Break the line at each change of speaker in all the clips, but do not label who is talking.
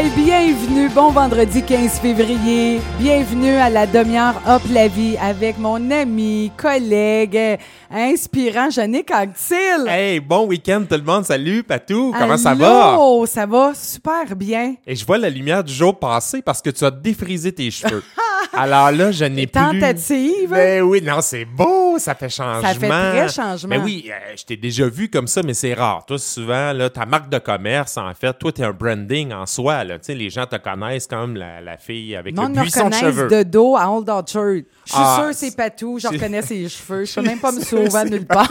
Hey, bienvenue, bon vendredi 15 février. Bienvenue à la demi-heure Hop la vie avec mon ami, collègue, inspirant Yannick Anctil.
Hey, bon week-end tout le monde. Salut, Patou. Comment ça va?
Oh, ça va super bien.
Et je vois la lumière du jour passer parce que tu as défrisé tes cheveux. Alors là, je n'ai plus...
Tentative.
Ben oui, non, c'est beau, ça fait changement.
Ça fait très changement.
Mais oui, euh, je t'ai déjà vu comme ça, mais c'est rare. Toi, souvent, là, ta marque de commerce, en fait, toi, t'es un branding en soi. Là. Tu sais, les gens te connaissent comme la, la fille avec
Non,
le buisson de cheveux.
de dos à Old Orchard. Je suis
Ah,
sûre c'est Patou, je reconnais ses cheveux. Je peux même pas me sauver à nulle part.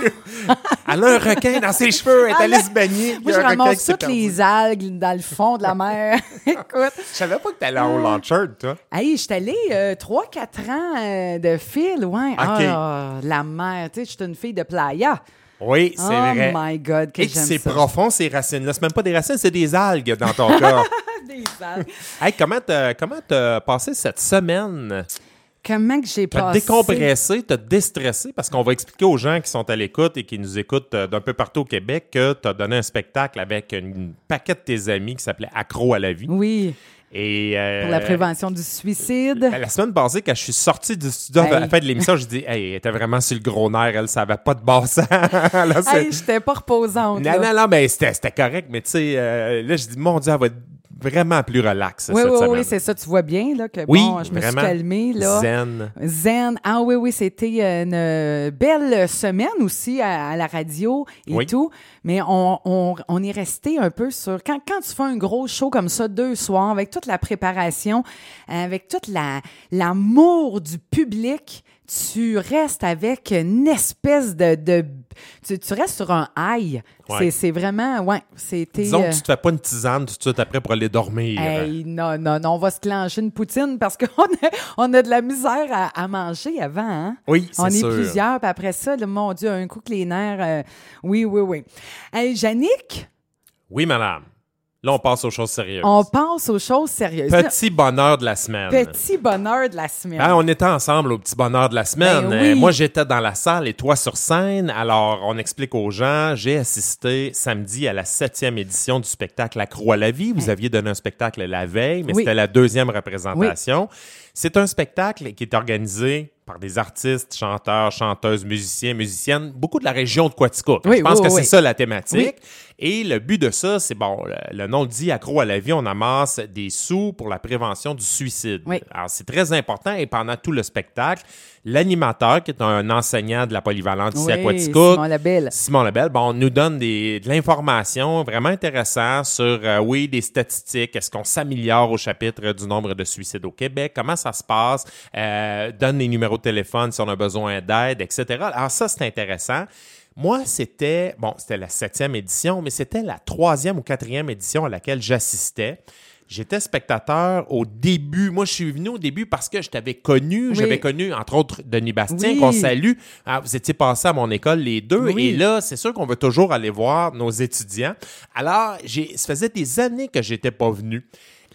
Elle a un requin dans ses cheveux, elle est allée se baigner.
Moi, je ramasse toutes les algues dans le fond de la mer. Écoute,
Je savais pas que t'allais en Orchard, toi.
hey, je suis allée 3-4 ans euh, de fil, ouais. Ah, la mer, tu sais, je suis une fille de playa.
Oui, c'est
oh
vrai.
my God, que
Et c'est profond, ces racines-là. C'est même pas des racines, c'est des algues dans ton corps.
Des algues.
hey, comment t'as comment passé cette semaine?
Comment que j'ai
T'as
passé...
décompressé, t'as déstressé, parce qu'on va expliquer aux gens qui sont à l'écoute et qui nous écoutent euh, d'un peu partout au Québec que t'as donné un spectacle avec une paquet de tes amis qui s'appelait Accro à la vie.
Oui,
Et, euh,
pour la prévention du suicide.
La semaine passée, quand je suis sorti du studio à la fin de l'émission, je dis, hey, elle était vraiment sur le gros nerf, elle savait pas de bon sens. Là, c'est-
Hey, j'étais pas reposante.
Non,
là.
non, non, mais c'était c'était correct, mais tu sais, euh, là, je dis, mon Dieu, elle va être vraiment plus relax
Oui,
cette
oui,
semaine.
oui, c'est ça. Tu vois bien là, que
Oui,
bon, je me suis
vraiment.
calmée. Là.
Zen.
Zen. Ah oui, oui, c'était une belle semaine aussi à, à la radio et
Oui.
tout. Mais on, on, on est resté un peu sur. Quand, quand tu fais un gros show comme ça, deux soirs, avec toute la préparation, avec toute la l'amour du public, tu restes avec une espèce de. de tu, tu restes sur un high.
Ouais.
C'est- vraiment. Ouais, c'était.
Disons
euh,
que tu te fais pas une tisane tout de suite après pour aller dormir.
Hey, non, non, non, on va se clencher une poutine parce qu'on a, on a de la misère à, à manger avant. Hein?
Oui, c'est
On est
sûr.
plusieurs, puis après ça, là, mon Dieu, un coup que les nerfs. euh, oui, oui, oui. Hey, Yannick,
Oui, madame. Là, on passe aux choses sérieuses.
on pense aux choses sérieuses.
Petit bonheur de la semaine.
Petit bonheur de la semaine.
Ah, on était ensemble au petit bonheur de la semaine.
Ben oui.
Moi, j'étais dans la salle et toi sur scène. Alors, on explique aux gens. J'ai assisté samedi à la septième édition du spectacle Accro à la vie. Vous aviez donné un spectacle la veille, mais
Oui.
c'était la deuxième représentation. C'est un spectacle qui est organisé par des artistes, chanteurs, chanteuses, musiciens, musiciennes, beaucoup de la région de Quaticook.
Oui,
Je pense
oui,
que
oui.
c'est ça la thématique. Et le but de ça, c'est bon, le, nom le dit, accro à la vie, on amasse des sous pour la prévention du suicide. Alors, c'est très important et pendant tout le spectacle, l'animateur, qui est un enseignant de la polyvalente ici à Quaticook,
Simon Labelle.
Simon Lebel, bon, on nous donne des, de l'information vraiment intéressante sur, euh, oui, des statistiques. Est-ce qu'on s'améliore au chapitre du nombre de suicides au Québec? Comment ça se passe? Euh, donne les numéros téléphone si on a besoin d'aide, etc. Alors ça, c'est intéressant. Moi, c'était, bon, c'était la septième édition, mais c'était la troisième ou quatrième édition à laquelle j'assistais. J'étais spectateur au début. Moi, je suis venu au début parce que je t'avais connu.
Oui.
J'avais connu, entre autres, Denis Bastien,
Oui.
qu'on salue. Ah, vous étiez passé à mon école, les deux.
Oui.
Et là, c'est sûr qu'on veut toujours aller voir nos étudiants. Alors, j'ai, ça faisait des années que j'étais pas venu.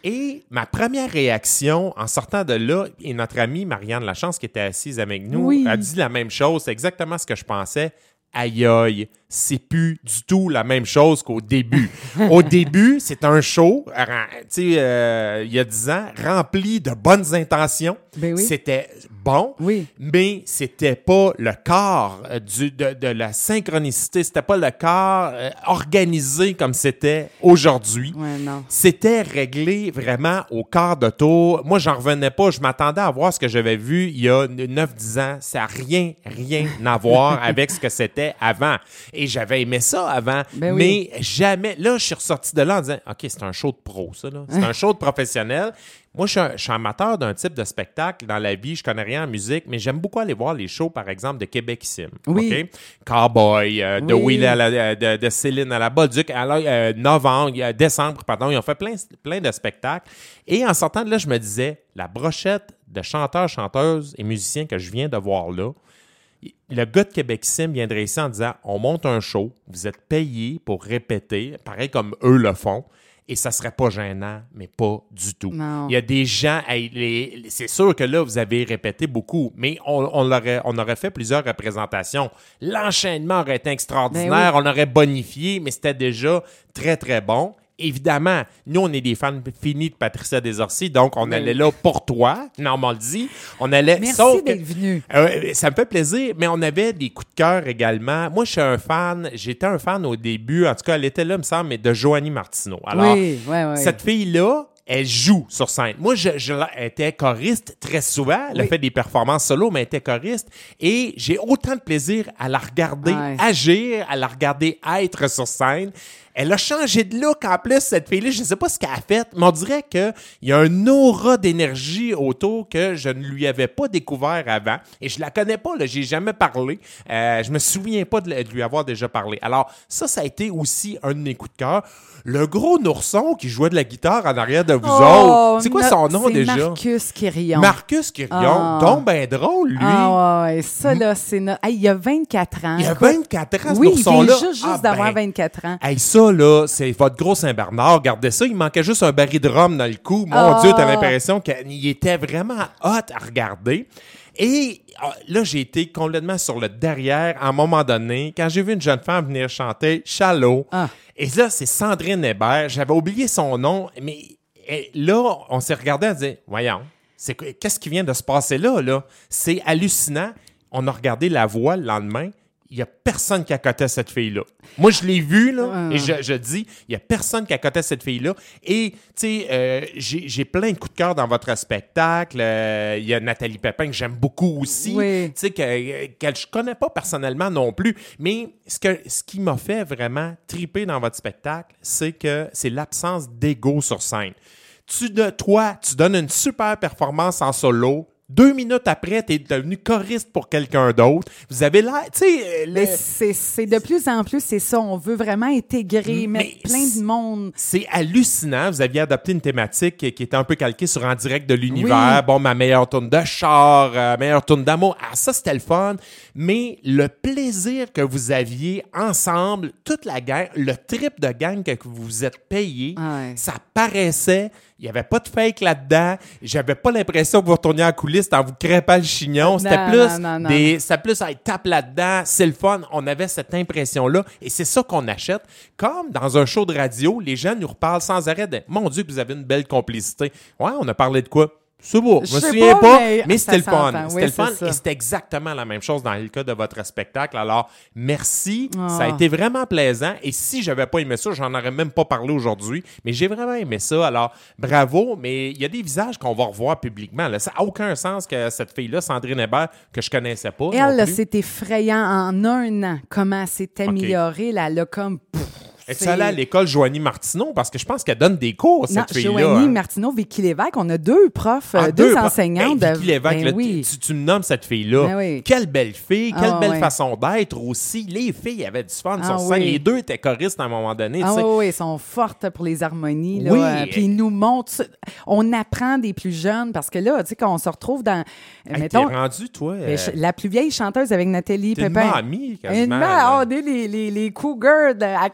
Et ma première réaction en sortant de là, et notre amie Marianne Lachance qui était assise avec nous,
Oui.
a dit la même chose. C'est exactement ce que je pensais. Aïe aïe, c'est plus du tout la même chose qu'au début. Au début, c'est un show, ren- tu sais, euh, il y a 10 ans, rempli de bonnes intentions.
Ben oui.
C'était bon,
Oui.
mais c'était pas le corps euh, du, de, de la synchronicité, c'était pas le corps euh, organisé comme c'était aujourd'hui.
Ouais.
C'était réglé vraiment au quart de tour. Moi, j'en revenais pas. Je m'attendais à voir ce que j'avais vu il y a 9-10 ans. Ça n'a rien, rien à voir avec ce que c'était avant. Et j'avais aimé ça avant.
Ben oui.
mais jamais. Là, je suis ressorti de là en disant OK, c'est un show de pro, ça. C'est un show de professionnel. Moi, je suis, un- je suis amateur d'un type de spectacle dans la vie. Je connais rien en musique, mais j'aime beaucoup aller voir les shows, par exemple, de Québec Sim.
Oui.
OK? Cowboy, euh, de. Will à la- euh, de, de Céline à la Bolduc, euh, novembre, euh, décembre, pardon, ils ont fait plein, plein de spectacles. Et en sortant de là, je me disais, la brochette de chanteurs, chanteuses et musiciens que je viens de voir là, le gars de Québec Sim viendrait ici en disant on monte un show, vous êtes payé pour répéter, pareil comme eux le font, et ça serait pas gênant, mais pas du tout.
Non.
Il y a des gens, c'est sûr que là, vous avez répété beaucoup, mais on, on, l'aurait- on aurait fait plusieurs représentations. L'enchaînement aurait été extraordinaire,
Ben
on aurait bonifié, mais c'était déjà très, très bon. Évidemment, nous, on est des fans finis de Patricia Desorcy, donc on
Oui.
allait là pour toi, normalement dit. On allait.
Merci d'être venu.
euh, ça me fait plaisir, mais on avait des coups de cœur également. Moi, je suis un fan, j'étais un fan au début, en tout cas, elle était là, me semble, mais de Joanie Martineau. Alors,
oui, oui, oui.
cette fille-là, elle joue sur scène. Moi, je, je elle était choriste très souvent. Elle a
Oui.
fait des performances solo, mais elle était choriste. Et j'ai autant de plaisir à la regarder
Ouais.
agir, à la regarder être sur scène. Elle a changé de look en plus, cette fille-là. Je ne sais pas ce qu'elle a fait, mais on dirait qu'il y a un aura d'énergie autour que je ne lui avais pas découvert avant. Et je la connais pas, là. J'ai jamais parlé. Euh, je me souviens pas de, lui avoir déjà parlé. Alors, ça, ça a été aussi un de mes coups de cœur. Le gros nourson qui jouait de la guitare en arrière de vous
Oh,
autres. C'est quoi
no-
son nom déjà?
Marcus Quirion.
Marcus Quirion.
Ah.
Donc, ben drôle, lui.
Ah ouais, ça là, c'est... no- Hey, il y a 24 ans.
Il a
Écoute,
24 ans, ce
Oui, il vient
nourson-là.
juste, juste
Ah,
d'avoir
ben,
24 ans.
Hey, ça, là, c'est votre gros Saint-Bernard. Regardez ça, il manquait juste un baril de rhum dans le cou. Mon
Ah.
Dieu, t'as l'impression qu'il était vraiment hot à regarder. Et ah, là, j'ai été complètement sur le derrière à un moment donné, quand j'ai vu une jeune femme venir chanter Shallow.
Ah.
Et là, c'est Sandrine Hébert. J'avais oublié son nom, mais là, on s'est regardé et dit Voyons, qu'est-ce qui vient de se passer là? là? C'est hallucinant. On a regardé la voix le lendemain. Il n'y a personne qui accotait cette fille-là. Moi, je l'ai vue, là, et je, je dis, il n'y a personne qui accotait cette fille-là. Et, tu sais, euh, j'ai plein de coups de cœur dans votre spectacle. Euh, Il y a Nathalie Pépin que j'aime beaucoup aussi.
Oui.
Tu sais, que, que je connais pas personnellement non plus. Mais ce, que, ce qui m'a fait vraiment triper dans votre spectacle, c'est que c'est l'absence d'ego sur scène. Tu, de, toi, tu donnes une super performance en solo. Deux minutes après, tu es devenu choriste pour quelqu'un d'autre. Vous avez l'air, tu sais, euh, le-
c'est de plus en plus, c'est ça. On veut vraiment intégrer,
Mais
mettre plein de monde.
C'est hallucinant. Vous aviez adopté une thématique qui était un peu calquée sur En direct de l'univers. Bon, ma meilleure tourne de char, euh, meilleure tourne d'amour. Ah, ça, c'était le fun. Mais le plaisir que vous aviez ensemble, toute la gang, le trip de gang que vous vous êtes payé,
Ouais.
ça paraissait. Il n'y avait pas de fake là-dedans. J'avais pas l'impression que vous retourniez en coulisses en vous crêpant le chignon. C'était plus
non, non, non.
des c'était plus, hey, tape là-dedans, c'est le fun. On avait cette impression-là et c'est ça qu'on achète. Comme dans un show de radio, les gens nous reparlent sans arrêt de Mon Dieu, que vous avez une belle complicité. Ouais, on a parlé de quoi? C'est beau, je
Je
me souviens
pas,
pas,
mais
mais, c'était le fun. C'était
Oui,
le fun
ça.
et c'était exactement la même chose dans le cas de votre spectacle. Alors, merci.
Ah.
Ça a été vraiment plaisant. Et si j'avais pas aimé ça, j'en aurais même pas parlé aujourd'hui. Mais j'ai vraiment aimé ça. Alors, bravo. Mais il y a des visages qu'on va revoir publiquement. là. Ça n'a aucun sens que cette fille-là, Sandrine Hébert, que je connaissais pas.
Elle, c'est effrayant en un an comment elle s'est améliorée. Là, elle a comme. pff,
Es-tu
c'est-
allée à l'école Joanie Martineau? Parce que je pense qu'elle donne des cours, cette fille-là.
Joanie
hein.
Martineau, Vicky Lévesque, on a deux profs,
Ah,
euh, deux, enseignantes.
Hey,
de-
Vicky Lévesque,
Ben
là,
oui.
tu, tu me nommes cette fille-là.
Ben oui.
Quelle belle fille, quelle
Ah,
belle façon d'être aussi. Les filles avaient du fun
Ah,
sur scène. Les deux étaient choristes à un moment donné.
Ah oui, elles sont fortes pour les harmonies. Là.
Oui.
Euh, Puis ils nous montrent. On apprend des plus jeunes parce que là, tu sais, quand on se retrouve dans.
Hey,
mettons,
T'es rendu, toi. euh,
la plus vieille chanteuse avec Nathalie
T'es une
Pépin.
mamie,
Une
quasiment.
ma-
là.
oh, des- les, les, les cougars de à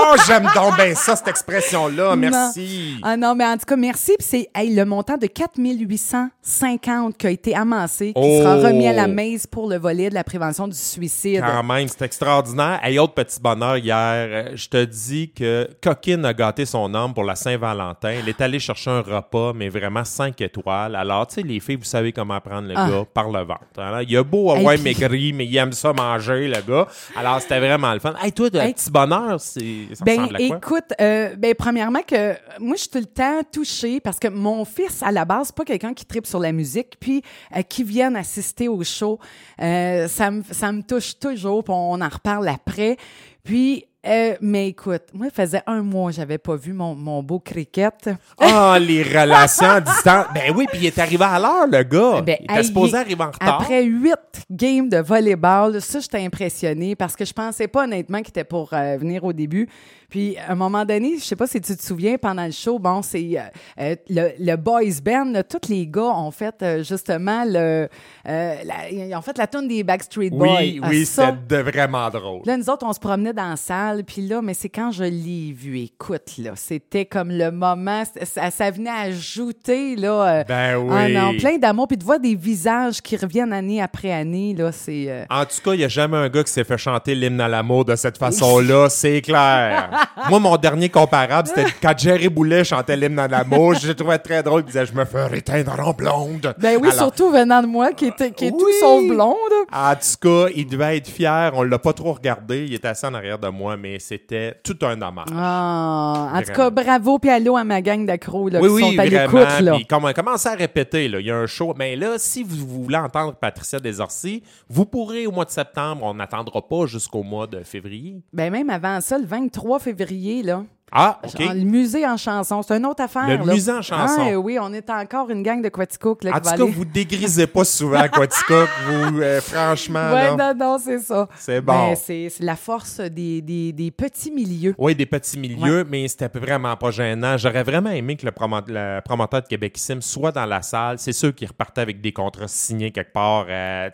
Oh, j'aime donc bien ça, cette expression-là. Merci.
Ah non, mais en tout cas, merci. Puis c'est hey, le montant de 4850 qui a été amassé, qui
Oh!
sera remis à la mise pour le volet de la prévention du suicide.
Quand même, c'est extraordinaire. Hey, autre petit bonheur hier, euh, je te dis que Coquine a gâté son homme pour la Saint-Valentin. Elle est allée chercher un repas, mais vraiment 5 étoiles. Alors, tu sais, les filles, vous savez comment prendre le
Ah.
gars par le ventre. Alors, il a beau
Hey,
avoir
puis-
maigri, mais il aime ça manger, le gars. Alors, c'était vraiment le fun. Hey, toi,
Hey.
petit bonheur, c'est, ça
Ben,
ressemble à quoi?
écoute, euh, ben, premièrement, que moi, je suis tout le temps touchée parce que mon fils, à la base, c'est pas quelqu'un qui tripe sur la musique, puis euh, qui vienne assister au show. Euh, ça, me, ça me touche toujours, puis on en reparle après. Puis, euh, mais écoute, moi, il faisait un mois que j'avais pas vu mon, mon beau cricket.
Ah, les relations à distance. Ben oui, puis il est arrivé à l'heure, le gars.
Ben,
il était
hey,
supposé arriver en retard.
Après huit games de volleyball, ça, j'étais impressionnée parce que je pensais pas honnêtement qu'il était pour euh, venir au début. Puis, à un moment donné, je sais pas si tu te souviens, pendant le show, bon, c'est euh, le, le boys band, là, tous les gars ont fait justement le... la- ils ont fait la tune des Backstreet Boys.
Oui,
Ah,
oui,
ça,
c'était vraiment drôle.
Là, nous autres, on se promenait dans la salle, salle. Puis là, mais c'est quand je l'ai vu, écoute, là, c'était comme le moment, ça, ça venait ajouter, là, euh,
Ben
non, plein d'amour. Puis de voir des visages qui reviennent année après année, là, c'est... euh,
En tout cas, il n'y a jamais un gars qui s'est fait chanter l'hymne à l'amour de cette façon-là, c'est clair. Moi, mon dernier comparable, c'était quand Jerry Boulet chantait l'hymne à l'amour. Je trouvais très drôle. Il disait « Je me fais éteindre en blonde. »
Ben oui,
Alors,
surtout venant de moi, qui, était, qui est tout sauf blonde.
En tout cas, il devait être fier. On l'a pas trop regardé. Il était assis en arrière de moi, mais c'était tout un hommage.
Ah, en tout cas, bravo, puis allô à ma gang d'accros là,
oui,
qui
oui,
sont à l'écoute.
Puis comme on commence à répéter, là, il y a un show. Mais là, si vous voulez entendre Patricia Desorcy, vous pourrez au mois de septembre. On n'attendra pas jusqu'au mois de février.
Ben même avant ça, le 23 février, là,
Ah, OK.
genre, le musée en chanson, c'est une autre affaire.
Le
là.
musée en chanson.
Ah, oui, on est encore une gang de Quaticook là,
En
qui
tout cas, vous dégrisez pas souvent à Quaticook, vous, euh, franchement.
Ouais,
là.
non, non, c'est ça.
C'est bon.
Ben, c'est c'est la force des, des, des petits milieux.
Oui, des petits milieux, mais c'était vraiment pas gênant. J'aurais vraiment aimé que le, promo- le promoteur de Québecissime soit dans la salle. C'est sûr qu'il repartait avec des contrats signés quelque part. Euh,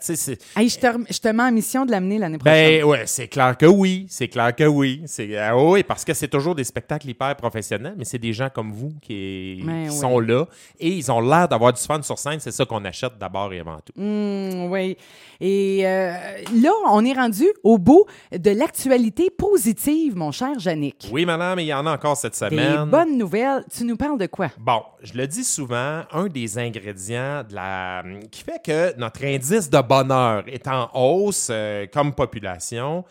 Hey, je, te, je te mets en mission de l'amener l'année prochaine.
Ben ouais, c'est clair que oui, c'est clair que oui. C'est ah oui parce que c'est toujours des spectacles hyper professionnels, mais c'est des gens comme vous qui,
Ben
qui
oui.
sont là et ils ont l'air d'avoir du fun sur scène. C'est ça qu'on achète d'abord et avant tout.
Hmm, oui. Et euh, là, on est rendu au bout de l'actualité positive, mon cher Yannick.
Oui, madame, il y en a encore cette
Des
semaine.
bonnes nouvelles. Tu nous parles de quoi?
Bon, je le dis souvent, un des ingrédients de la... qui fait que notre indice de bonheur est en hausse euh, comme population,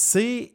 c'est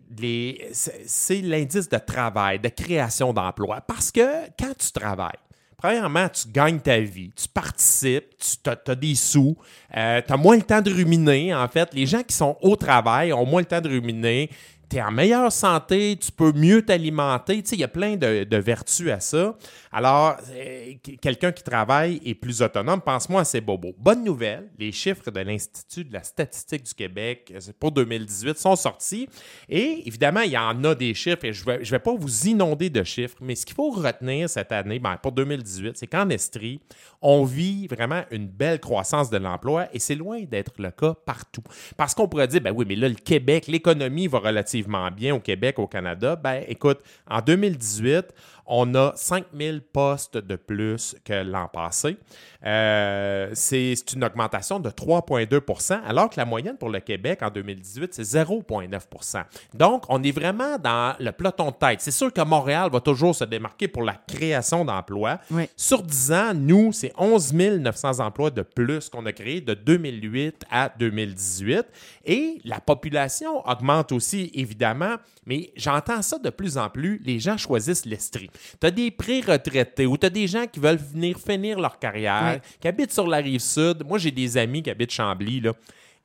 l'indice de travail, de création d'emplois. Parce que quand tu travailles, Premièrement, tu gagnes ta vie, tu participes, tu as, des sous, tu as moins le temps de ruminer. En fait, les gens qui sont au travail ont moins le temps de ruminer. Tu es en meilleure santé, tu peux mieux t'alimenter. Il y a plein de vertus à ça. Alors, euh, qu- quelqu'un qui travaille est plus autonome. Pense-moi à ces bobos. Bonne nouvelle, les chiffres de l'Institut de la statistique du Québec euh, pour 2018 sont sortis. Et évidemment, il y en a des chiffres et je ne vais pas vous inonder de chiffres, mais ce qu'il faut retenir cette année, ben, pour 2018, c'est qu'en Estrie, on vit vraiment une belle croissance de l'emploi et c'est loin d'être le cas partout. Parce qu'on pourrait dire, ben oui, mais là, le Québec, l'économie va relativement bien au Québec, au Canada. Ben écoute, en 2018, on a 5000 postes de plus que l'an passé. Euh, c'est une augmentation de 3,2% alors que la moyenne pour le Québec en 2018, c'est 0,9% Donc, on est vraiment dans le peloton de tête. C'est sûr que Montréal va toujours se démarquer pour la création d'emplois.
Oui.
Sur 10 ans, nous, c'est 11 900 emplois de plus qu'on a créés de 2008 à 2018. Et la population augmente aussi, évidemment, mais j'entends ça de plus en plus. Les gens choisissent l'Estrie. Tu as des pré-retraités ou tu as des gens qui veulent venir finir leur carrière, qui habitent sur la rive sud. Moi, j'ai des amis qui habitent Chambly, là.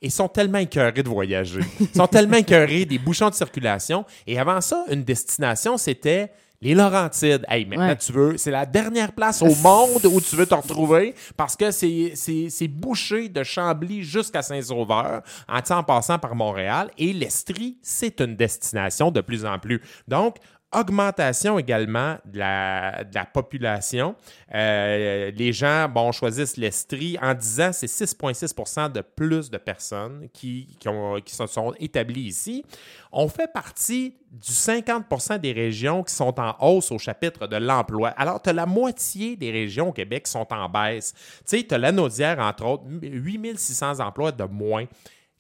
Ils sont tellement écœurés de voyager. Ils sont tellement écœurés des bouchons de circulation. Et avant ça, une destination, c'était les Laurentides. Hey, maintenant,
Ouais.
tu veux, c'est la dernière place au monde où tu veux te retrouver parce que c'est bouché de Chambly jusqu'à Saint-Sauveur, en, en passant par Montréal. Et l'Estrie, c'est une destination de plus en plus. Donc, augmentation également de la, la population. Euh, les gens, bon, choisissent l'Estrie. En 10 ans, c'est 6,6% de plus de personnes qui, qui, se sont établies ici. On fait partie du 50% des régions qui sont en hausse au chapitre de l'emploi. Alors, tu as la moitié des régions au Québec qui sont en baisse. Tu sais, tu as l'Anaudière, entre autres, 8600 emplois de moins.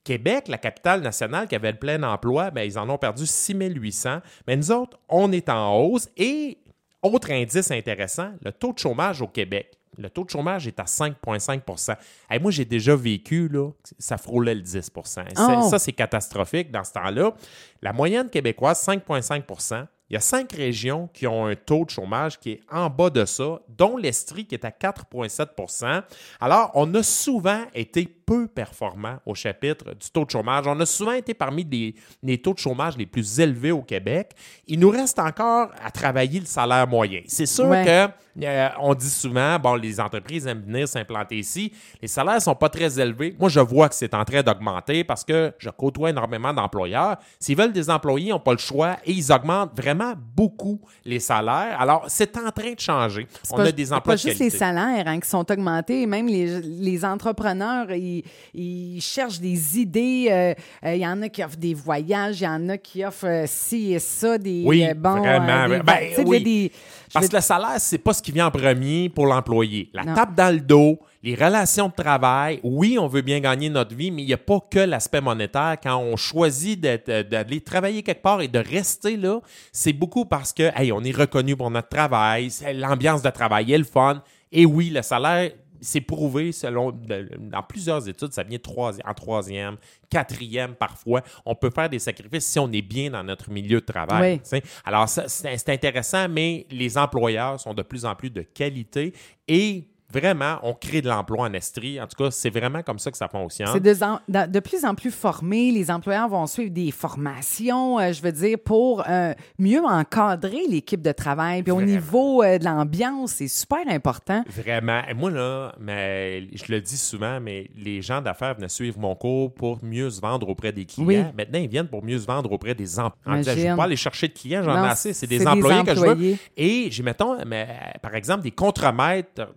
Québec, la capitale nationale qui avait le plein emploi, ben, ils en ont perdu 6800. Mais nous autres, on est en hausse. Et autre indice intéressant, le taux de chômage au Québec. Le taux de chômage est à 5,5 Hey, Moi, j'ai déjà vécu, là, ça frôlait le 10 C'est-
Oh!
Ça, c'est catastrophique dans ce temps-là. La moyenne québécoise, 5,5% Il y a cinq régions qui ont un taux de chômage qui est en bas de ça, dont l'Estrie qui est à 4,7% Alors, on a souvent été peu performants au chapitre du taux de chômage. On a souvent été parmi les, les taux de chômage les plus élevés au Québec. Il nous reste encore à travailler le salaire moyen. C'est sûr
Ouais.
que euh, on dit souvent, bon, les entreprises aiment venir s'implanter ici. Les salaires sont pas très élevés. Moi, je vois que c'est en train d'augmenter parce que je côtoie énormément d'employeurs. S'ils veulent des employés, ils n'ont pas le choix et ils augmentent vraiment beaucoup les salaires. Alors, c'est en train de changer. On
pas-
a des emplois
pas
de
juste
qualité.
les salaires hein, qui sont augmentés, même les, les entrepreneurs, ils, ils, ils cherchent des idées. euh, euh, Il y en a qui offrent des voyages, il y en a qui offrent euh, ci et ça, des
Oui,
bons...
vraiment.
des-
Ben, oui.
des-
Parce que le salaire, c'est pas ce qui vient en premier pour l'employé. La
Non.
tape dans le dos, les relations de travail, oui, on veut bien gagner notre vie, mais il n'y a pas que l'aspect monétaire. Quand on choisit d'aller travailler quelque part et de rester là, c'est beaucoup parce que, hey, on est reconnu pour notre travail, l'ambiance de travail est le fun. Et oui, le salaire, c'est prouvé selon dans plusieurs études, ça vient en troisième, quatrième parfois. On peut faire des sacrifices si on est bien dans notre milieu de travail.
Oui.
Alors, c'est intéressant, mais les employeurs sont de plus en plus de qualité et vraiment, on crée de l'emploi en Estrie. En tout cas, c'est vraiment comme ça que ça fonctionne.
C'est de, plus en plus formé. Les employeurs vont suivre des formations, euh, je veux dire, pour euh, mieux encadrer l'équipe de travail. Puis au niveau euh, de l'ambiance, c'est super important.
Vraiment. Et moi, là, mais je le dis souvent, mais les gens d'affaires venaient suivre mon cours pour mieux se vendre auprès des clients.
Oui.
Maintenant, ils viennent pour mieux se vendre auprès des employés. Je ne veux pas aller chercher de clients, j'en ai assez. C'est des
c'est des
employés que je
employés.
veux. Et j'ai, mettons, mais, par exemple, des contremaîtres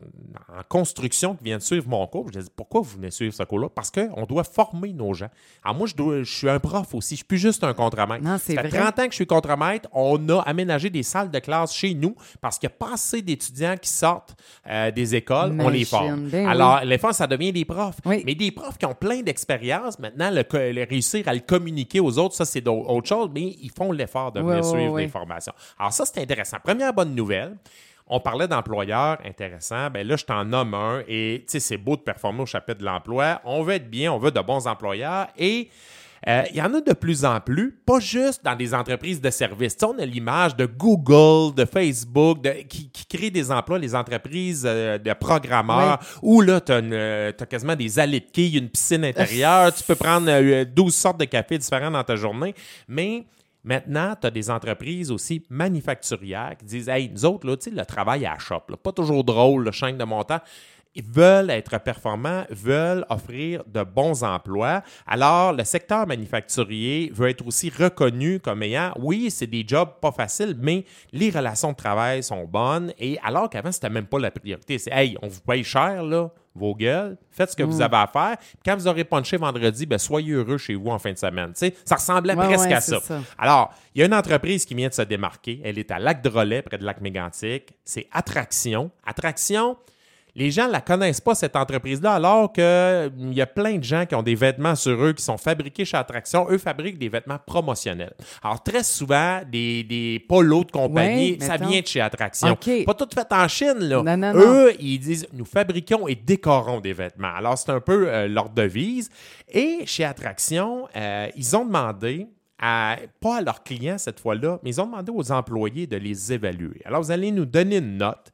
en construction qui viennent suivre mon cours. Je dis, pourquoi vous venez suivre ce cours-là? Parce qu'on doit former nos gens. Alors moi, je, dois, je suis un prof aussi. Je suis plus juste un contremaître.
Non, c'est
Ça fait
vrai.
30 ans que je suis contremaître. On a aménagé des salles de classe chez nous parce qu'il n'y a pas assez d'étudiants qui sortent euh, des écoles. On les forme.
ben
Alors, les fois, ça devient des profs.
Oui.
Mais des profs qui ont plein d'expérience, maintenant, le, réussir à le communiquer aux autres, ça, c'est autre chose, mais ils font l'effort de venir suivre des formations. Alors, ça, c'est intéressant. Première bonne nouvelle. On parlait d'employeurs intéressants. Ben là, je t'en nomme un et c'est beau de performer au chapitre de l'emploi. On veut être bien, on veut de bons employeurs et euh, il y en a de plus en plus, pas juste dans des entreprises de services. Tu sais, on a l'image de Google, de Facebook, de- qui, qui créent des emplois, les entreprises euh, de programmeurs, où là, tu as, quasiment des allées de quilles, une piscine intérieure, tu peux prendre euh, 12 sortes de cafés différents dans ta journée, mais Maintenant, tu as des entreprises aussi manufacturières qui disent Hey, nous autres, là, le travail à la shop, pas toujours drôle, le chaîne de montant. Ils veulent être performants, veulent offrir de bons emplois. Alors, le secteur manufacturier veut être aussi reconnu comme ayant, oui, c'est des jobs pas faciles, mais les relations de travail sont bonnes. Et alors qu'avant, c'était même pas la priorité. C'est, hey, on vous paye cher, là, vos gueules, faites ce que vous avez à faire. Quand vous aurez punché vendredi, ben, soyez heureux chez vous en fin de semaine. Ça ressemblait
Ouais,
presque
ouais,
à ça. Alors, il y a une entreprise qui vient de se démarquer. Elle est à Lac-Drolet, près de Lac-Mégantic. C'est Attraction. Attraction, les gens ne la connaissent pas, cette entreprise-là, alors qu'il y a plein de gens qui ont des vêtements sur eux qui sont fabriqués chez Attraction. Eux fabriquent des vêtements promotionnels. Alors, très souvent, des, des polos de compagnie,
Ouais,
ça vient de chez Attraction.
OK.
Pas tout fait en Chine, là.
Non, non, non.
Eux, ils disent, nous fabriquons et décorons des vêtements. Alors, c'est un peu euh, leur devise. Et chez Attraction, euh, ils ont demandé pas à leurs clients cette fois-là, mais ils ont demandé aux employés de les évaluer. Alors, vous allez nous donner une note.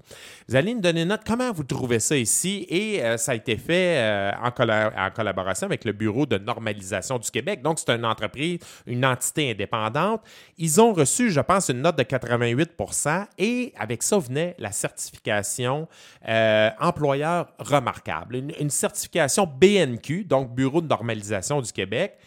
Vous allez nous donner une note. Comment vous trouvez ça ici? Et euh, ça a été fait euh, en, colla- en collaboration avec le Bureau de normalisation du Québec. Donc, c'est une entreprise, une entité indépendante. Ils ont reçu, je pense, une note de 88% et avec ça venait la certification euh, employeur remarquable. Une certification BNQ, donc Bureau de normalisation du Québec.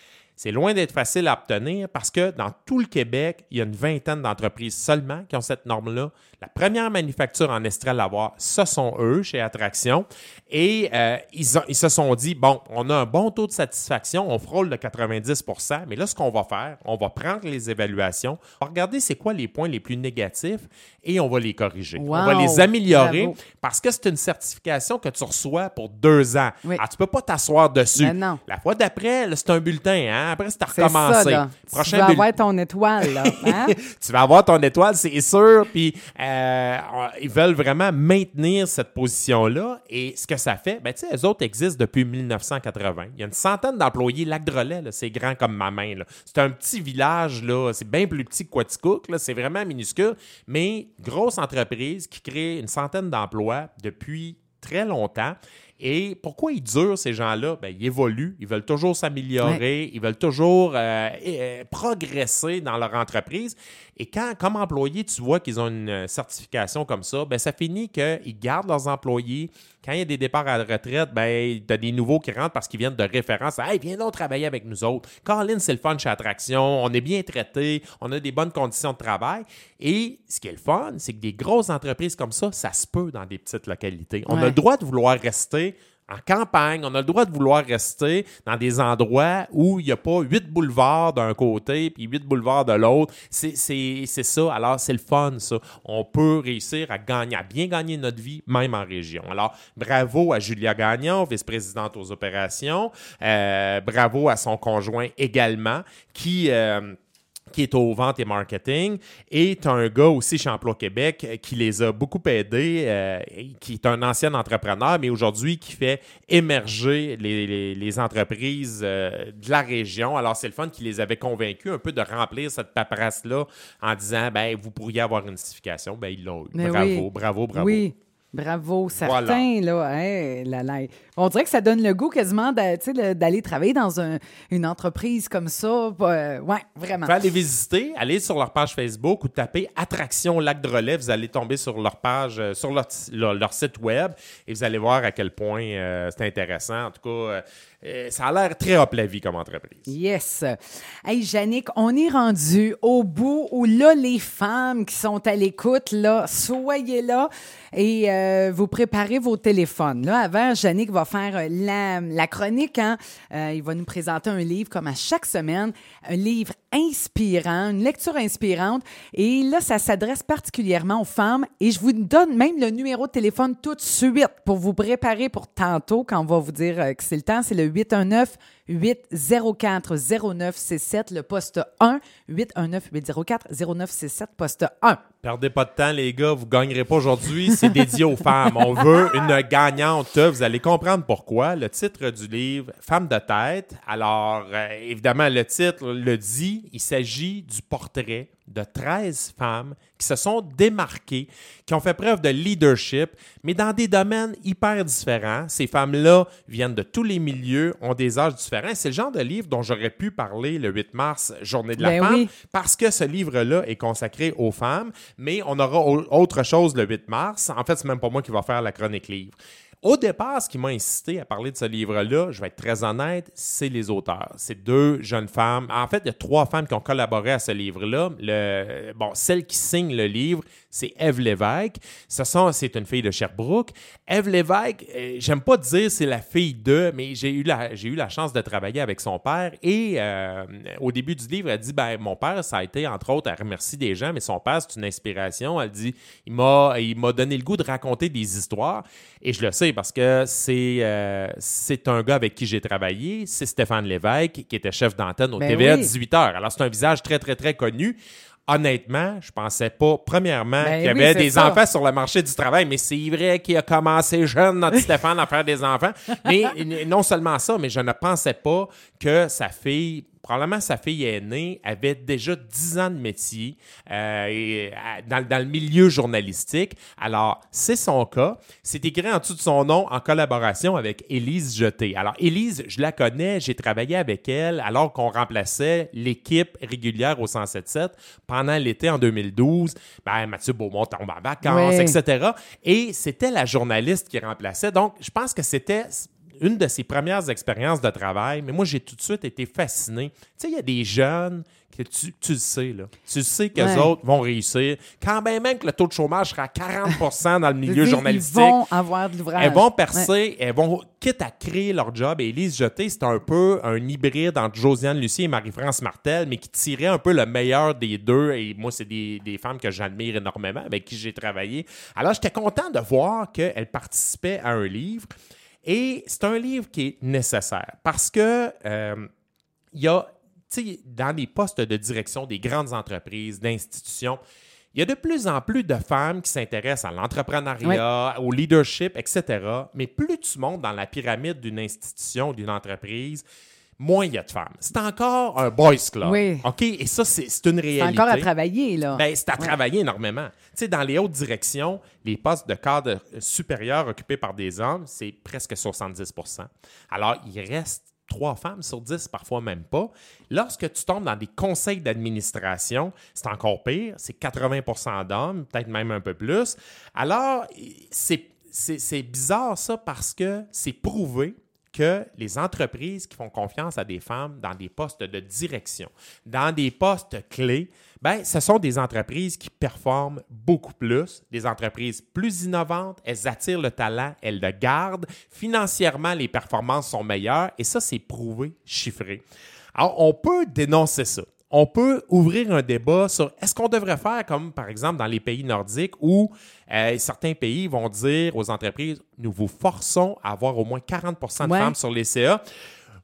C'est loin d'être facile à obtenir parce que dans tout le Québec, il y a une vingtaine d'entreprises seulement qui ont cette norme-là. La première manufacture en Estrie à l'avoir, ce sont eux chez Attraction. Et euh, ils, ont- ils se sont dit, bon, on a un bon taux de satisfaction, on frôle le 90% mais là, ce qu'on va faire, on va prendre les évaluations, on va regarder c'est quoi les points les plus négatifs et on va les corriger. On va les améliorer
Bravo.
parce que c'est une certification que tu reçois pour deux ans.
Oui.
Alors, tu peux pas t'asseoir dessus.
Ben non.
La fois d'après, c'est un bulletin. Hein? Après, c'est à recommencer.
ça.
Prochain
tu vas avoir ton étoile, là. Hein?
tu vas avoir ton étoile, c'est sûr. Puis euh, ils veulent vraiment maintenir cette position-là. Et ce que ça fait, ben, tu sais, eux autres existent depuis 1980. Il y a une centaine d'employés. Lac-Drolet, là, c'est grand comme ma main. C'est un petit village, là. C'est bien plus petit que Quaticook. C'est vraiment minuscule. Mais grosse entreprise qui crée une centaine d'emplois depuis très longtemps. Et pourquoi ils durent, ces gens-là? Ben, ils évoluent, ils veulent toujours s'améliorer, ils veulent toujours euh, euh, progresser dans leur entreprise. Et quand, comme employé, tu vois qu'ils ont une certification comme ça, ben, ça finit qu'ils gardent leurs employés. Quand il y a des départs à la retraite, ben, tu as des nouveaux qui rentrent parce qu'ils viennent de référence. Hey, viens donc travailler avec nous autres. Colin, c'est le fun chez Attraction. On est bien traité. On a des bonnes conditions de travail. Et ce qui est le fun, c'est que des grosses entreprises comme ça, ça se peut dans des petites localités. On a le droit de vouloir rester en campagne. On a le droit de vouloir rester dans des endroits où il n'y a pas huit boulevards d'un côté puis huit boulevards de l'autre. C'est ça. Alors, c'est le fun, ça. On peut réussir à gagner, à bien gagner notre vie, même en région. Alors, bravo à Julia Gagnon, vice-présidente aux opérations. Euh, bravo à son conjoint également, qui... Euh, qui est aux ventes et marketing, et tu un gars aussi chez Emploi Québec euh, qui les a beaucoup aidés, euh, qui est un ancien entrepreneur, mais aujourd'hui qui fait émerger les, entreprises euh, de la région. Alors, c'est le fun qui les avait convaincus un peu de remplir cette paperasse-là en disant, ben vous pourriez avoir une certification. Ben, ils l'ont eu. Bravo, bravo, bravo.
Oui. Bravo, certains, là, On dirait que ça donne le goût quasiment d'aller travailler dans une entreprise comme ça. Euh, ouais, vraiment.
Vous aller visiter, aller sur leur page Facebook ou taper Attraction Lac de Relais. Vous allez tomber sur leur page, euh, sur leur, site web et vous allez voir à quel point euh, c'est intéressant. En tout cas, euh, ça a l'air très hop la vie comme entreprise.
Yes. Hey, Yannick, on est rendu au bout où là, les femmes qui sont à l'écoute, là, soyez là et euh, vous préparez vos téléphones. Là, avant, Yannick va faire euh, la, la chronique. Hein? il va nous présenter un livre comme à chaque semaine, un livre inspirant, une lecture inspirante. Et là, ça s'adresse particulièrement aux femmes. Et je vous donne même le numéro de téléphone tout de suite pour vous préparer pour tantôt, quand on va vous dire que c'est le temps. C'est le 819 804 0967, le poste 1. 819 804 0967, poste 1.
Perdez pas de temps, les gars. Vous gagnerez pas aujourd'hui. C'est dédié aux femmes. On veut une gagnante. Vous allez comprendre pourquoi. Le titre du livre, Femme de tête. Alors, euh, évidemment, le titre le dit. Il s'agit du portrait de 13 femmes qui se sont démarquées, qui ont fait preuve de leadership, mais dans des domaines hyper différents. Ces femmes-là viennent de tous les milieux, ont des âges différents. C'est le genre de livre dont j'aurais pu parler le 8 mars, Journée de la ben femme, parce que ce livre-là est consacré aux femmes, mais on aura autre chose le 8 mars. En fait, c'est même pas moi qui va faire la chronique livre. Au départ, ce qui m'a incité à parler de ce livre-là, je vais être très honnête, c'est les auteurs. C'est deux jeunes femmes. En fait, il y a trois femmes qui ont collaboré à ce livre-là. Bon, celle qui signe le livre, c'est Eve Lévesque. c'est une fille de Sherbrooke. Eve Lévesque, euh, j'aime pas dire c'est la fille de, mais j'ai eu la, j'ai eu la chance de travailler avec son père. Et euh, au début du livre, elle dit ben mon père, ça a été entre autres, elle remercie des gens, mais son père, c'est une inspiration. Elle dit il m'a, il m'a donné le goût de raconter des histoires. Et je le sais parce que c'est, euh, c'est un gars avec qui j'ai travaillé. C'est Stéphane Lévesque, qui était chef d'antenne au ben TVA 18h. Alors, c'est un visage très, très, très connu honnêtement, je pensais pas, premièrement, ben qu'il y avait des enfants sur le marché du travail, mais c'est vrai qu'il a commencé jeune, notre Stéphane, à faire des enfants. Mais non seulement ça, mais je ne pensais pas que sa fille probablement sa fille aînée avait déjà 10 ans de métier euh, et, euh, dans, dans, le milieu journalistique. Alors, c'est son cas. C'est écrit en dessous de son nom en collaboration avec Élise Jeté. Alors, Élise, je la connais, j'ai travaillé avec elle alors qu'on remplaçait l'équipe régulière au 107.7 pendant l'été en 2012. Ben, Mathieu Beaumont tombe en vacances, etc. Et c'était la journaliste qui remplaçait. Donc, je pense que c'était une de ses premières expériences de travail, mais moi, j'ai tout de suite été fasciné. Tu sais, il y a des jeunes que tu, tu le sais, là. Tu sais qu'eux autres vont réussir. Quand même, même que le taux de chômage sera à 40 dans le milieu journalistique. Ils
vont avoir de l'ouvrage.
Elles vont percer, elles vont, quitte à créer leur job. Et Elise Jeté, c'est un peu un hybride entre Josiane Lucie et Marie-France Martel, mais qui tirait un peu le meilleur des deux. Et moi, c'est des, des femmes que j'admire énormément, avec qui j'ai travaillé. Alors, j'étais content de voir qu'elles participaient à un livre. Et c'est un livre qui est nécessaire parce que euh, il y a, dans les postes de direction des grandes entreprises, d'institutions, il y a de plus en plus de femmes qui s'intéressent à l'entrepreneuriat, au leadership, etc. Mais plus tu montes dans la pyramide d'une institution, d'une entreprise, moins il y a de femmes. C'est encore un boys club. Oui. OK? Et ça, c'est une réalité.
C'est encore à travailler, là.
Ben, c'est à travailler énormément. Tu sais, dans les hautes directions, les postes de cadre supérieur occupés par des hommes, c'est presque 70% Alors, il reste trois femmes sur dix, parfois même pas. Lorsque tu tombes dans des conseils d'administration, c'est encore pire, c'est 80% d'hommes, peut-être même un peu plus. Alors, c'est bizarre ça parce que c'est prouvé que les entreprises qui font confiance à des femmes dans des postes de direction, dans des postes clés, ben, ce sont des entreprises qui performent beaucoup plus, des entreprises plus innovantes, elles attirent le talent, elles le gardent, financièrement, les performances sont meilleures et ça, c'est prouvé, chiffré. Alors, on peut dénoncer ça on peut ouvrir un débat sur est-ce qu'on devrait faire comme par exemple dans les pays nordiques où euh, certains pays vont dire aux entreprises nous vous forçons à avoir au moins 40% de femmes sur les CA.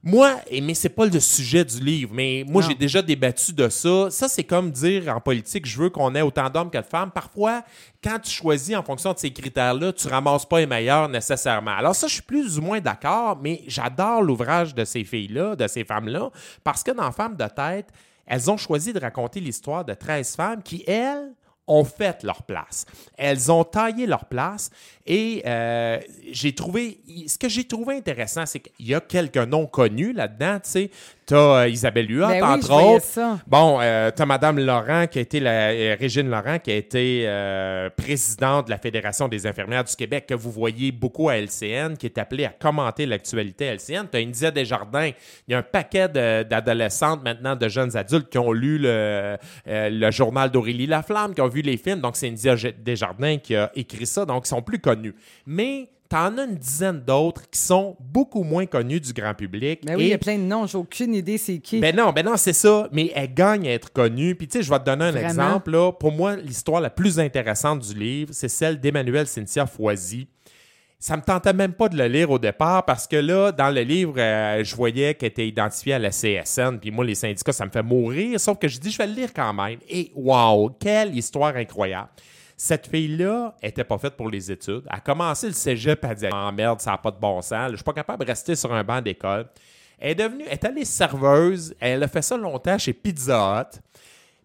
Moi, mais c'est pas le sujet du livre, mais moi j'ai déjà débattu de ça. Ça, c'est comme dire en politique, je veux qu'on ait autant d'hommes que de femmes. Parfois, quand tu choisis en fonction de ces critères-là, tu ramasses pas les meilleurs nécessairement. Alors ça, je suis plus ou moins d'accord, mais j'adore l'ouvrage de ces filles-là, de ces femmes-là, parce que dans Femmes de tête, elles ont choisi de raconter l'histoire de 13 femmes qui, elles, ont fait leur place. Elles ont taillé leur place et euh, j'ai trouvé, ce que j'ai trouvé intéressant, c'est qu'il y a quelques noms connus là-dedans, tu sais, tu as euh, Isabelle Huot,
ben
entre autres. Bon, euh, tu as Mme Laurent, qui a été la, euh, Régine Laurent, qui a été présidente de la Fédération des infirmières du Québec, que vous voyez beaucoup à LCN, qui est appelée à commenter l'actualité à LCN. Tu as India Desjardins. Il y a un paquet d'adolescentes maintenant, de jeunes adultes, qui ont lu le, le journal d'Aurélie Laflamme, qui ont vu les films. Donc, c'est India Desjardins qui a écrit ça. Donc, ils sont plus connus. Mais T'en as une dizaine d'autres qui sont beaucoup moins connus du grand public.
Mais ben oui, il y a plein de noms, j'ai aucune idée c'est qui.
Ben non, ben non, c'est ça, mais elles gagnent à être connues. Puis tu sais, je vais te donner un exemple. Là. Pour moi, l'histoire la plus intéressante du livre, c'est celle d'Emmanuel Cynthia Foisy. Ça me tentait même pas de le lire au départ parce que là, dans le livre, euh, je voyais qu'elle était identifiée à la CSN. Puis moi, les syndicats, ça me fait mourir. Sauf que je dis, je vais le lire quand même. Et wow, quelle histoire incroyable. Cette fille-là était pas faite pour les études. Elle a commencé le cégep, à dire oh, merde, ça n'a pas de bon sens. Je suis pas capable de rester sur un banc d'école. Elle est devenue, elle est allée serveuse. Elle a fait ça longtemps chez Pizza Hut.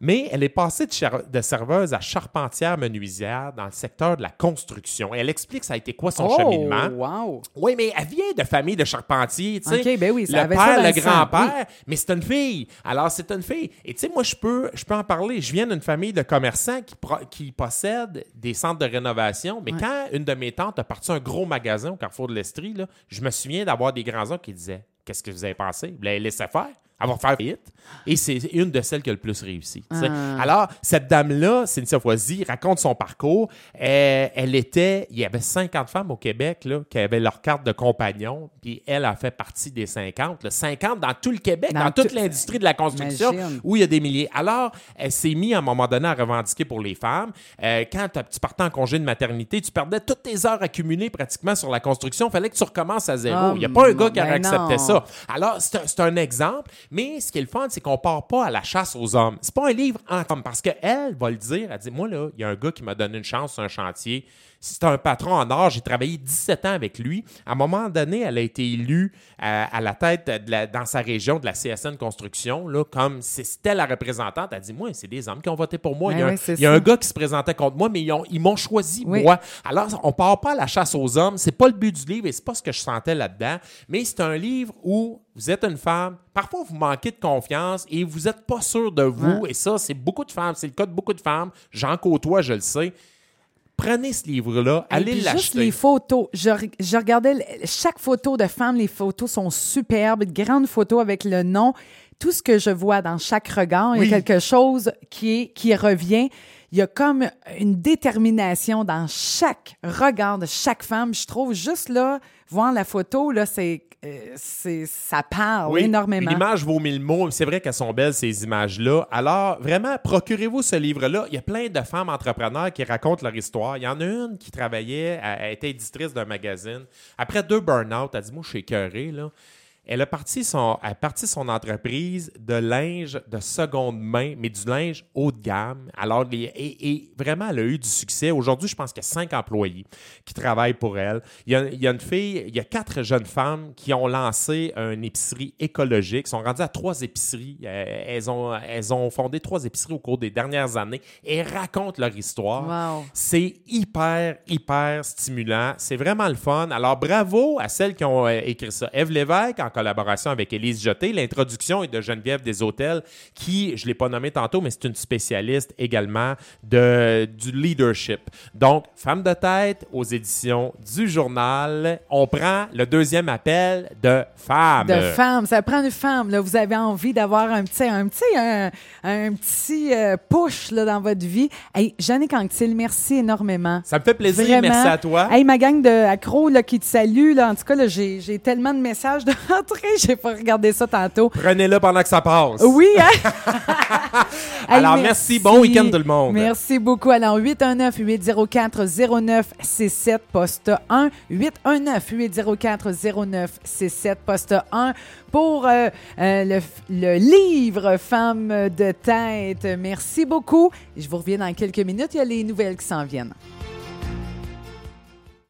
Mais elle est passée de, serveuse à charpentière menuisière dans le secteur de la construction. elle explique que ça a été quoi son
oh,
cheminement.
Wow.
Oui, mais elle vient de famille de charpentiers. Tu sais.
ben oui,
le père, le grand-père, mais c'est une fille. Alors, c'est une fille. Et tu sais, moi, je peux, je peux en parler. Je viens d'une famille de commerçants qui, qui possèdent des centres de rénovation. Mais quand une de mes tantes a parti un gros magasin au Carrefour de l'Estrie, je me souviens d'avoir des grands-oncles qui disaient Qu'est-ce que vous avez pensé Vous l'avez laissé faire elle va faire vite. Et c'est une de celles qui a le plus réussi. Ah. Alors, cette dame-là, Cynthia Foisy, raconte son parcours. Elle, était, il y avait 50 femmes au Québec là, qui avaient leur carte de compagnon, puis elle a fait partie des 50. 50 dans tout le Québec, dans, toute l'industrie de la construction, où il y a des milliers. Alors, elle s'est mise à un moment donné à revendiquer pour les femmes. Euh, quand tu partais en congé de maternité, tu perdais toutes tes heures accumulées pratiquement sur la construction. Il fallait que tu recommences à zéro. Oh, il n'y a pas un gars qui aurait ben accepté ça. Alors, c'est un exemple. Mais ce qui est le fun, c'est qu'on part pas à la chasse aux hommes. C'est pas un livre en parce qu'elle va le dire. Elle dit Moi, là, il y a un gars qui m'a donné une chance sur un chantier c'est un patron en or. J'ai travaillé 17 ans avec lui. À un moment donné, elle a été élue à, la tête de dans sa région de la CSN Construction, là, comme c'était la représentante. Elle a dit Moi, c'est des hommes qui ont voté pour moi. il y a, un, gars qui se présentait contre moi, mais ils, m'ont choisi, moi. Alors, on part pas à la chasse aux hommes. C'est pas le but du livre et c'est pas ce que je sentais là-dedans. Mais c'est un livre où vous êtes une femme, parfois vous manquez de confiance et vous n'êtes pas sûr de vous. Et ça, c'est beaucoup de femmes. C'est le cas de beaucoup de femmes. J'en côtoie, je le sais prenez ce livre-là, allez l'acheter. Juste
les photos. Je, je, regardais chaque photo de femme, les photos sont superbes, grandes photos avec le nom. Tout ce que je vois dans chaque regard, il y a quelque chose qui, est, qui revient. Il y a comme une détermination dans chaque regard de chaque femme. Je trouve juste là, voir la photo, là, c'est euh, c'est, ça parle énormément.
L'image vaut mille mots. C'est vrai qu'elles sont belles, ces images-là. Alors, vraiment, procurez-vous ce livre-là. Il y a plein de femmes entrepreneurs qui racontent leur histoire. Il y en a une qui travaillait, elle, était éditrice d'un magazine. Après deux burn-out, elle dit Moi, je suis écœurée, là. Elle a parti son, a parti son entreprise de linge de seconde main, mais du linge haut de gamme. Alors, et, vraiment, elle a eu du succès. Aujourd'hui, je pense qu'il y a cinq employés qui travaillent pour elle. Il y, a, une fille, il y a quatre jeunes femmes qui ont lancé une épicerie écologique, sont rendues à trois épiceries. Euh, elles ont, elles ont fondé trois épiceries au cours des dernières années et racontent leur histoire. C'est hyper, hyper stimulant. C'est vraiment le fun. Alors, bravo à celles qui ont euh, écrit ça. Eve Lévesque, collaboration avec Élise Jeté. L'introduction est de Geneviève des Hôtels, qui, je ne l'ai pas nommé tantôt, mais c'est une spécialiste également de, du leadership. Donc, Femme de tête aux éditions du journal. On prend le deuxième appel de femme.
De femme, ça prend une femme. Là. Vous avez envie d'avoir un petit, un petit, un, un petit euh, push là, dans votre vie. Hey, Jeannick Anctil, merci énormément.
Ça me fait plaisir.
Vraiment.
Merci à toi.
Hey, ma gang de accros là, qui te salue. Là, en tout cas, j'ai, j'ai tellement de messages de rentrée. J'ai pas regardé ça tantôt.
Prenez-le pendant que ça passe.
Oui, hein?
Alors, merci. Bon week-end, tout le monde.
Merci beaucoup. Alors, 819-804-0967, poste 1. 819-804-0967, poste 1 pour euh, euh, le, le livre Femme de tête. Merci beaucoup. Je vous reviens dans quelques minutes. Il y a les nouvelles qui s'en viennent.